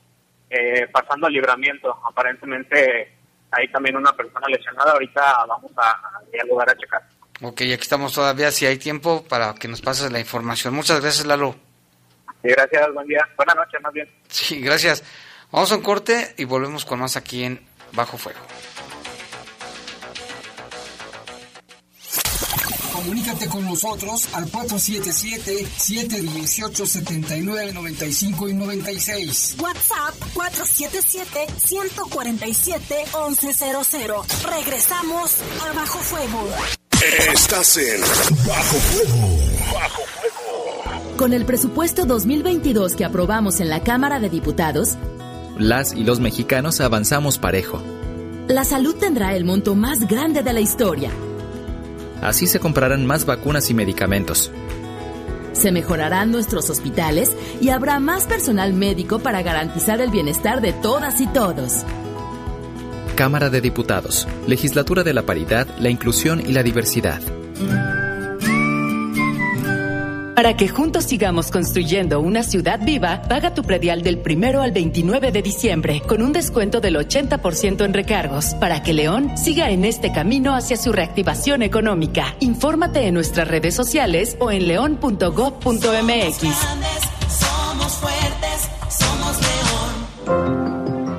eh, pasando al libramiento. Aparentemente hay también una persona lesionada. Ahorita vamos a, a al lugar a checar. Ok, aquí estamos todavía, si hay tiempo, para que nos pases la información. Muchas gracias, Lalo. Y gracias, buen día. Buenas noches, más bien. Sí, gracias. Vamos a un corte y volvemos con más aquí en Bajo Fuego. Comunícate con nosotros al 477-718-7995 y 96. WhatsApp 477-147-1100. Regresamos a Bajo Fuego. Estás en Bajo Fuego. Bajo Con el presupuesto 2022 que aprobamos en la Cámara de Diputados, Las y los mexicanos avanzamos parejo. la salud tendrá el monto más grande de la historia. Así se comprarán más vacunas y medicamentos. Se mejorarán nuestros hospitales y habrá más personal médico para garantizar el bienestar de todas y todos. Cámara de Diputados. Legislatura de la Paridad, la Inclusión y la Diversidad. Para que juntos sigamos construyendo una ciudad viva, paga tu predial del primero al 29 de diciembre con un descuento del 80% en recargos para que León siga en este camino hacia su reactivación económica. Infórmate en nuestras redes sociales o en león.gov.mx. Somos fuertes, somos león.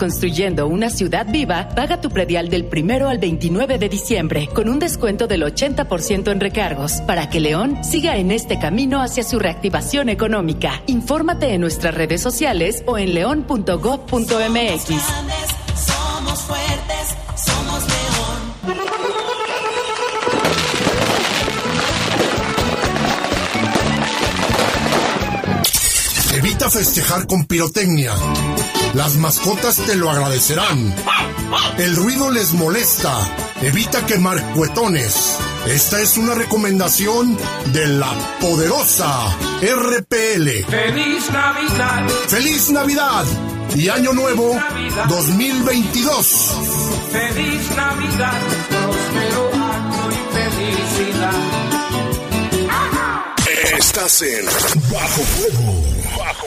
construyendo una ciudad viva, paga tu predial del primero al 29 de diciembre con un descuento del 80% en recargos para que León siga en este camino hacia su reactivación económica. Infórmate en nuestras redes sociales o en león.gov.mx. Somos fuertes, somos león. Evita festejar con pirotecnia. Las mascotas te lo agradecerán. El ruido les molesta. Evita quemar cuetones. Esta es una recomendación de la poderosa RPL. Feliz Navidad. ¡Feliz Navidad! Y Año Nuevo 2022. Feliz Navidad, próspero año y felicidad. Estás en Bajo Fuego. Bajo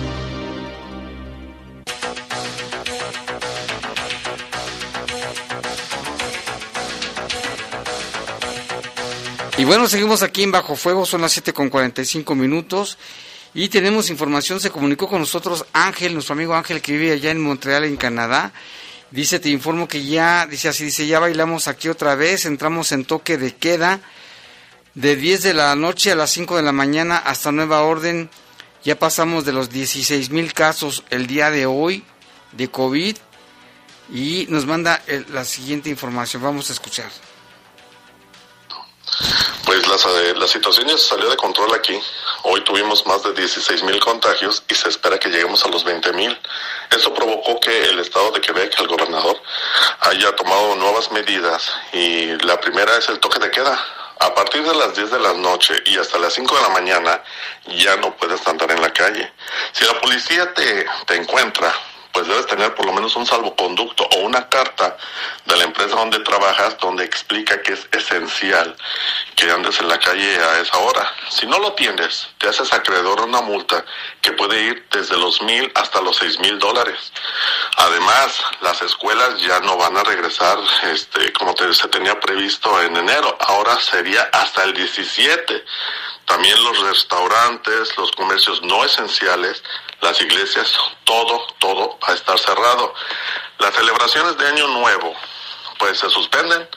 Y bueno, seguimos aquí en Bajo Fuego, son las 7 con 45 minutos. Y tenemos información, se comunicó con nosotros Ángel, nuestro amigo Ángel que vive allá en Montreal, en Canadá. Dice, te informo que ya, dice así, dice, ya bailamos aquí otra vez, entramos en toque de queda de 10 de la noche a las 5 de la mañana hasta nueva orden. Ya pasamos de los 16 mil casos el día de hoy de COVID y nos manda el- la siguiente información. Vamos a escuchar. Pues la, la situación ya salió de control aquí. Hoy tuvimos más de 16 mil contagios y se espera que lleguemos a los 20 mil. Eso provocó que el estado de Quebec, el gobernador, haya tomado nuevas medidas y la primera es el toque de queda. A partir de las 10 de la noche y hasta las 5 de la mañana ya no puedes andar en la calle. Si la policía te, te encuentra, pues debes tener por lo menos un salvoconducto o una carta de la empresa donde trabajas donde explica que es esencial que andes en la calle a esa hora. Si no lo tienes, te haces acreedor a una multa que puede ir desde los mil hasta los seis mil dólares. Además, las escuelas ya no van a regresar este, como se tenía previsto en enero, ahora sería hasta el 17. También los restaurantes, los comercios no esenciales, las iglesias, todo, todo va a estar cerrado. Las celebraciones de Año Nuevo, pues se suspenden.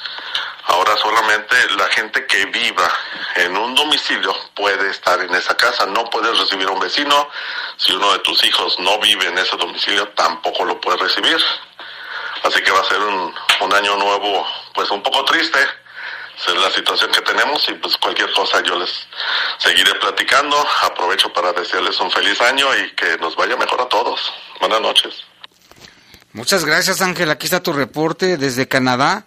Ahora solamente la gente que viva en un domicilio puede estar en esa casa. No puedes recibir a un vecino. Si uno de tus hijos no vive en ese domicilio, tampoco lo puedes recibir. Así que va a ser un, un año nuevo, pues un poco triste. Esa es la situación que tenemos y pues cualquier cosa yo les seguiré platicando. Aprovecho para desearles un feliz año y que nos vaya mejor a todos. Buenas noches. Muchas gracias Ángel, aquí está tu reporte desde Canadá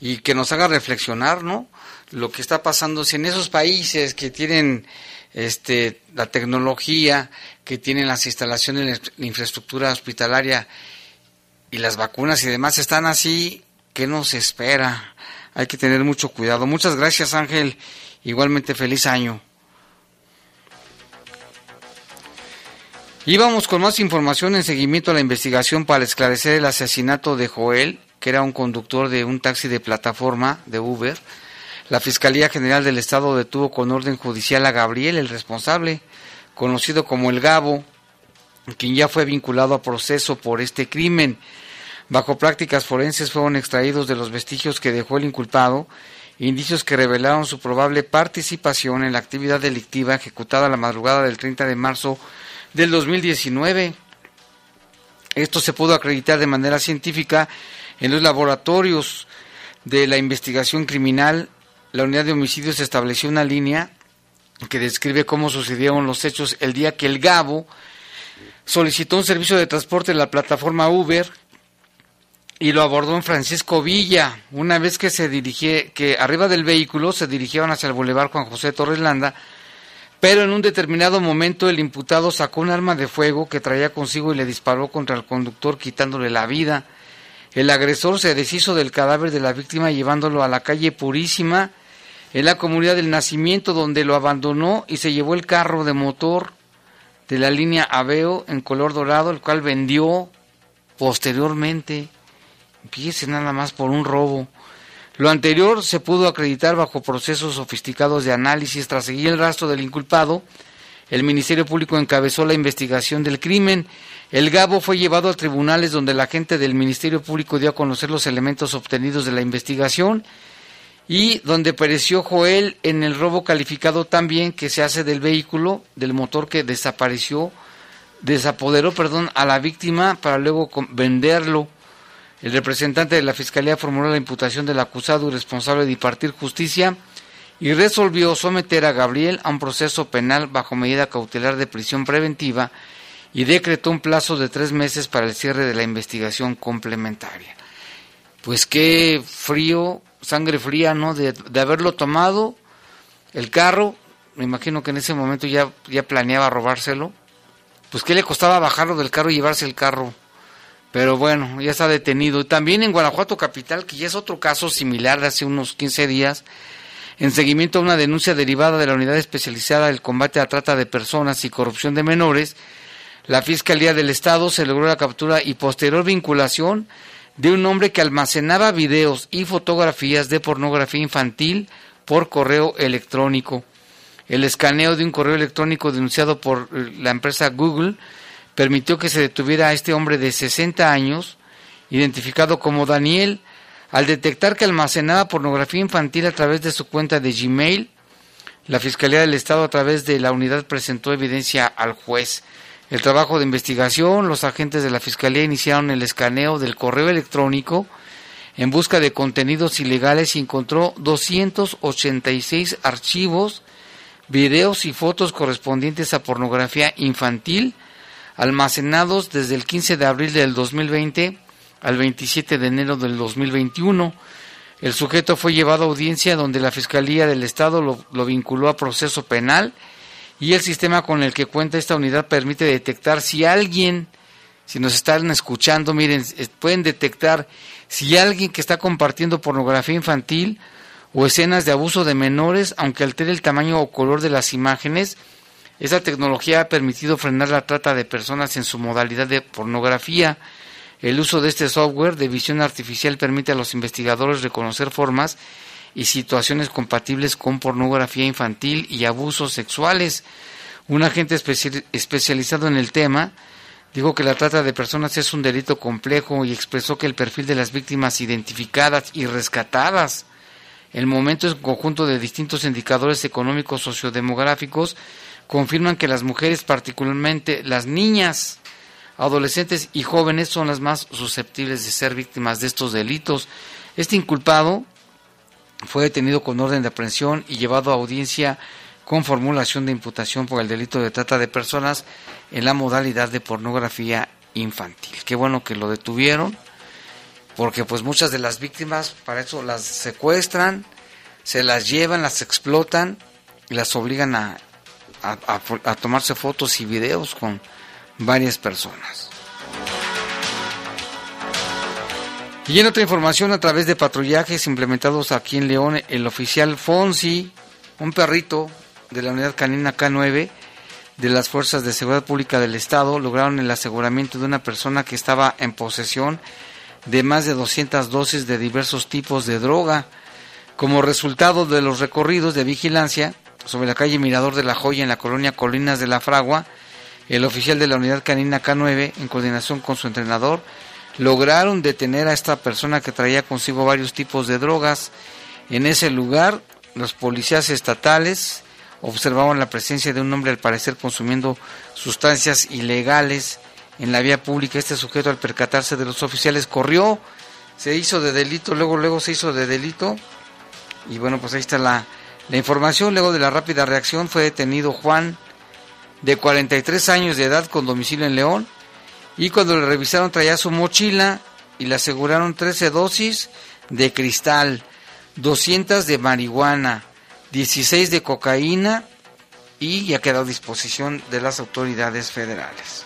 y que nos haga reflexionar, ¿no? Lo que está pasando si en esos países que tienen este la tecnología, que tienen las instalaciones, la infraestructura hospitalaria y las vacunas y demás están así, ¿qué nos espera? Hay que tener mucho cuidado. Muchas gracias Ángel, igualmente feliz año. Y vamos con más información en seguimiento a la investigación para esclarecer el asesinato de Joel, que era un conductor de un taxi de plataforma de Uber. La Fiscalía General del Estado detuvo con orden judicial a Gabriel, el responsable, conocido como el Gabo, quien ya fue vinculado a proceso por este crimen. Bajo prácticas forenses fueron extraídos de los vestigios que dejó el inculpado indicios que revelaron su probable participación en la actividad delictiva ejecutada la madrugada del 30 de marzo del 2019. Esto se pudo acreditar de manera científica en los laboratorios de la investigación criminal. La unidad de homicidios estableció una línea que describe cómo sucedieron los hechos el día que el Gabo solicitó un servicio de transporte en la plataforma Uber y lo abordó en Francisco Villa. Una vez que se dirigía, que arriba del vehículo se dirigieron hacia el Boulevard Juan José Torres Landa, pero en un determinado momento el imputado sacó un arma de fuego que traía consigo y le disparó contra el conductor quitándole la vida. El agresor se deshizo del cadáver de la víctima llevándolo a la calle Purísima, en la comunidad del Nacimiento, donde lo abandonó y se llevó el carro de motor de la línea Aveo en color dorado, el cual vendió posteriormente. Empiece nada más por un robo. Lo anterior se pudo acreditar bajo procesos sofisticados de análisis tras seguir el rastro del inculpado. El Ministerio Público encabezó la investigación del crimen. El Gabo fue llevado a tribunales donde la gente del Ministerio Público dio a conocer los elementos obtenidos de la investigación y donde pereció Joel en el robo calificado también que se hace del vehículo, del motor que desapareció, desapoderó, perdón, a la víctima para luego venderlo. El representante de la Fiscalía formuló la imputación del acusado y responsable de impartir justicia y resolvió someter a Gabriel a un proceso penal bajo medida cautelar de prisión preventiva y decretó un plazo de tres meses para el cierre de la investigación complementaria. Pues qué frío, sangre fría, ¿no? De, de haberlo tomado, el carro, me imagino que en ese momento ya, ya planeaba robárselo. Pues qué le costaba bajarlo del carro y llevarse el carro. Pero bueno, ya está detenido. También en Guanajuato Capital, que ya es otro caso similar de hace unos 15 días, en seguimiento a una denuncia derivada de la Unidad Especializada del Combate a Trata de Personas y Corrupción de Menores, la Fiscalía del Estado se logró la captura y posterior vinculación de un hombre que almacenaba videos y fotografías de pornografía infantil por correo electrónico. El escaneo de un correo electrónico denunciado por eh, la empresa Google permitió que se detuviera a este hombre de 60 años, identificado como Daniel, al detectar que almacenaba pornografía infantil a través de su cuenta de Gmail. La Fiscalía del Estado a través de la unidad presentó evidencia al juez. El trabajo de investigación, los agentes de la Fiscalía iniciaron el escaneo del correo electrónico en busca de contenidos ilegales y encontró 286 archivos, videos y fotos correspondientes a pornografía infantil almacenados desde el 15 de abril del 2020 al 27 de enero del 2021. El sujeto fue llevado a audiencia donde la Fiscalía del Estado lo, lo vinculó a proceso penal y el sistema con el que cuenta esta unidad permite detectar si alguien si nos están escuchando, miren, pueden detectar si alguien que está compartiendo pornografía infantil o escenas de abuso de menores, aunque altere el tamaño o color de las imágenes, esa tecnología ha permitido frenar la trata de personas en su modalidad de pornografía. El uso de este software de visión artificial permite a los investigadores reconocer formas y situaciones compatibles con pornografía infantil y abusos sexuales. Un agente especializado en el tema dijo que la trata de personas es un delito complejo y expresó que el perfil de las víctimas identificadas y rescatadas el momento es un conjunto de distintos indicadores económicos sociodemográficos confirman que las mujeres, particularmente las niñas, adolescentes y jóvenes, son las más susceptibles de ser víctimas de estos delitos. Este inculpado fue detenido con orden de aprehensión y llevado a audiencia con formulación de imputación por el delito de trata de personas en la modalidad de pornografía infantil. Qué bueno que lo detuvieron porque pues muchas de las víctimas para eso las secuestran, se las llevan, las explotan y las obligan a, a, tomarse fotos y videos con varias personas. Y en otra información, a través de patrullajes implementados aquí en León, el oficial Fonsi, un perrito de la unidad canina K9 de las Fuerzas de Seguridad Pública del Estado, lograron el aseguramiento de una persona que estaba en posesión de más de 200 dosis de diversos tipos de droga. Como resultado de los recorridos de vigilancia sobre la calle Mirador de la Joya en la colonia Colinas de la Fragua, el oficial de la unidad canina K9, en coordinación con su entrenador, lograron detener a esta persona que traía consigo varios tipos de drogas. En ese lugar, los policías estatales observaban la presencia de un hombre al parecer consumiendo sustancias ilegales en la vía pública. Este sujeto al percatarse de los oficiales corrió, se hizo de delito, luego luego se hizo de delito y bueno, pues ahí está la, la información. Luego de la rápida reacción fue detenido Juan de 43 años de edad con domicilio en León y cuando le revisaron traía su mochila y le aseguraron 13 dosis de cristal, 200 de marihuana, 16 de cocaína y ya quedó a disposición de las autoridades federales.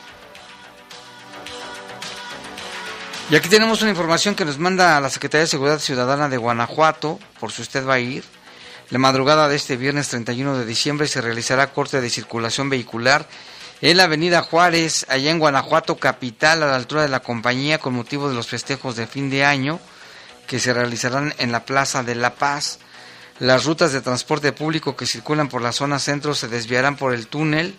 Y aquí tenemos una información que nos manda la Secretaría de Seguridad Ciudadana de Guanajuato, por si usted va a ir. La madrugada de este viernes 31 de diciembre se realizará corte de circulación vehicular en la avenida Juárez, allá en Guanajuato, capital, a la altura de la compañía, con motivo de los festejos de fin de año que se realizarán en la Plaza de La Paz. Las rutas de transporte público que circulan por la zona centro se desviarán por el túnel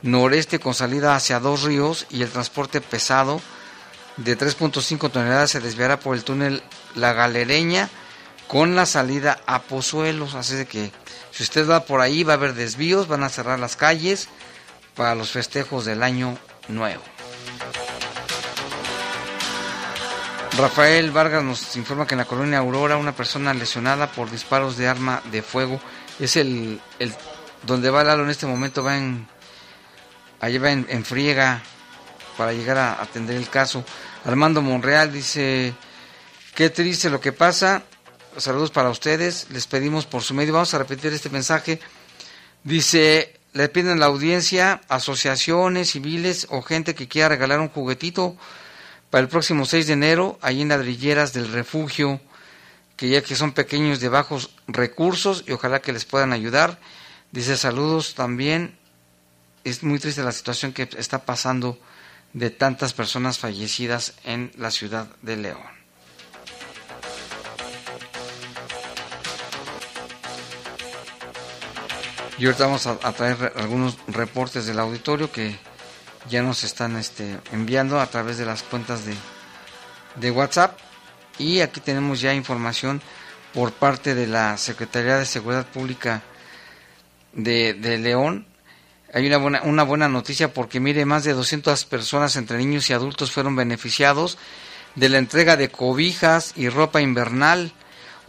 noreste con salida hacia Dos Ríos y el transporte pesado de 3.5 toneladas se desviará por el túnel La Galereña con la salida a Pozuelos. Así de que si usted va por ahí va a haber desvíos, van a cerrar las calles para los festejos del año nuevo. Rafael Vargas nos informa que en la colonia Aurora una persona lesionada por disparos de arma de fuego es el, el donde va Lalo en este momento va en allí va en friega para llegar a atender el caso. Armando Monreal dice, qué triste lo que pasa. Saludos para ustedes. Les pedimos por su medio, vamos a repetir este mensaje. Dice, le piden la audiencia, asociaciones civiles o gente que quiera regalar un juguetito para el próximo 6 de enero, ahí en ladrilleras del refugio, que ya que son pequeños de bajos recursos y ojalá que les puedan ayudar. Dice saludos también. Es muy triste la situación que está pasando de tantas personas fallecidas en la ciudad de León. Y ahorita vamos a, traer algunos reportes del auditorio que ya nos están este, enviando a través de las cuentas de, de WhatsApp. Y aquí tenemos ya información por parte de la Secretaría de Seguridad Pública de, de León hay una buena, una buena noticia porque mire, más de 200 personas entre niños y adultos fueron beneficiados de la entrega de cobijas y ropa invernal.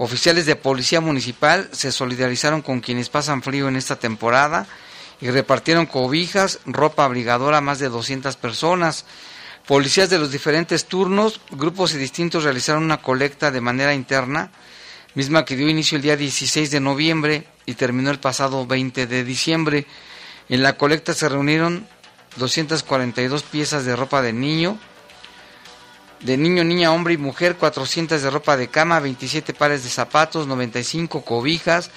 Oficiales de Policía Municipal se solidarizaron con quienes pasan frío en esta temporada y repartieron cobijas, ropa abrigadora a más de 200 personas. Policías de los diferentes turnos, grupos y distintos realizaron una colecta de manera interna, misma que dio inicio el día 16 de noviembre y terminó el pasado 20 de diciembre. En la colecta se reunieron 242 piezas de ropa de niño, de niño, niña, hombre y mujer, 400 de ropa de cama, 27 pares de zapatos, 95 cobijas,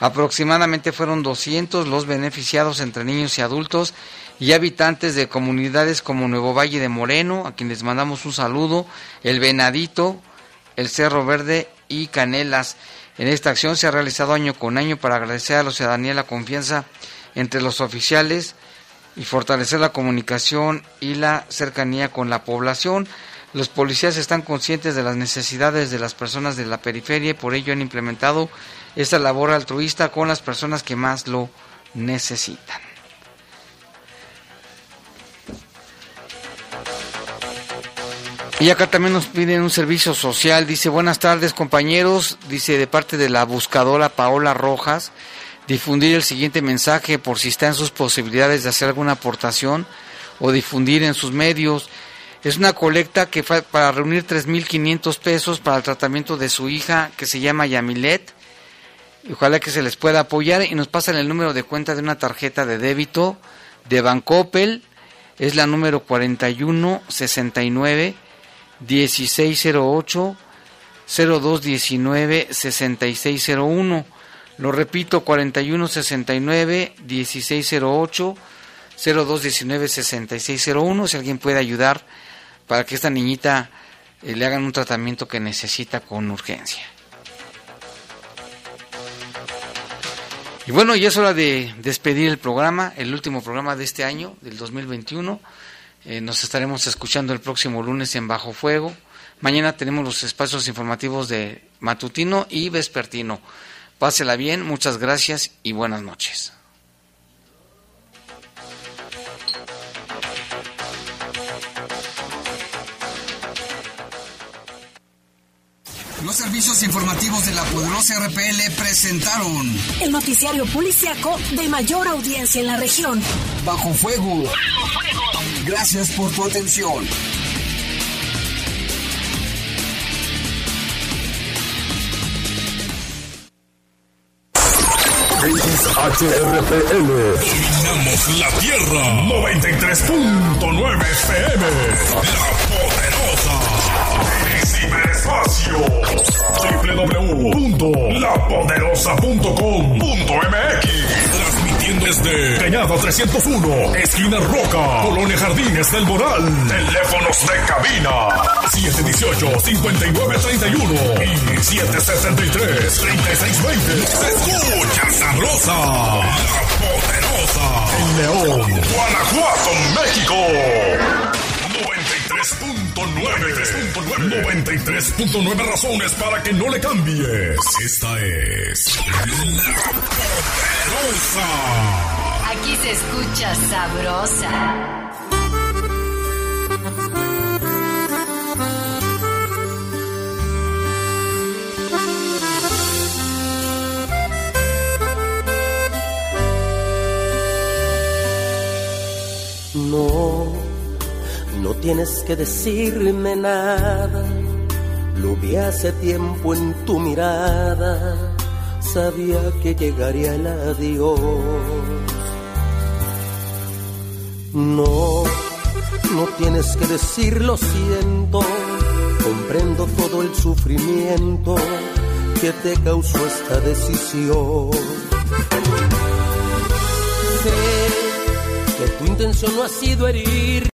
aproximadamente fueron 200 los beneficiados entre niños y adultos y habitantes de comunidades como Nuevo Valle de Moreno, a quienes mandamos un saludo, El Venadito, el Cerro Verde y Canelas. En esta acción se ha realizado año con año para agradecer a la ciudadanía la confianza entre los oficiales y fortalecer la comunicación y la cercanía con la población. Los policías están conscientes de las necesidades de las personas de la periferia y por ello han implementado esta labor altruista con las personas que más lo necesitan. Y acá también nos piden un servicio social. Dice, buenas tardes compañeros. Dice, de parte de la buscadora Paola Rojas, difundir el siguiente mensaje por si está en sus posibilidades de hacer alguna aportación o difundir en sus medios. Es una colecta que para reunir 3.500 pesos para el tratamiento de su hija que se llama Yamilet. Ojalá que se les pueda apoyar y nos pasan el número de cuenta de una tarjeta de débito de Bancopel. Es la número 4169 1608 0219 6601. Lo repito, 4169 1608 0219 6601. Si alguien puede ayudar para que esta niñita eh, le hagan un tratamiento que necesita con urgencia. Y bueno, ya es hora de despedir el programa, el último programa de este año, del 2021. Eh, nos estaremos escuchando el próximo lunes en Bajo Fuego. Mañana tenemos los espacios informativos de matutino y vespertino. Pásela bien, muchas gracias y buenas noches. Los servicios informativos de la poderosa RPL presentaron El noticiario policiaco de mayor audiencia en la región. Bajo Fuego. Gracias por tu atención. XHRPL. Dominamos la Tierra. 93.9 FM. La poderosa. www.lapoderosa.com.mx. Transmitiendo desde Cañada 301, esquina Roca, Colonia Jardines del Moral. Teléfonos de cabina 718-5931 y 763-3620. Se escucha sabrosa, la poderosa. En León, Guanajuato, México. 93.9 93.9 razones para que no le cambies. Esta es La Poderosa. Aquí se escucha sabrosa. No, no tienes que decirme nada. Lo vi hace tiempo en tu mirada. Sabía que llegaría el adiós. No, no tienes que decir lo siento. Comprendo todo el sufrimiento que te causó esta decisión. Sé que tu intención no ha sido herir.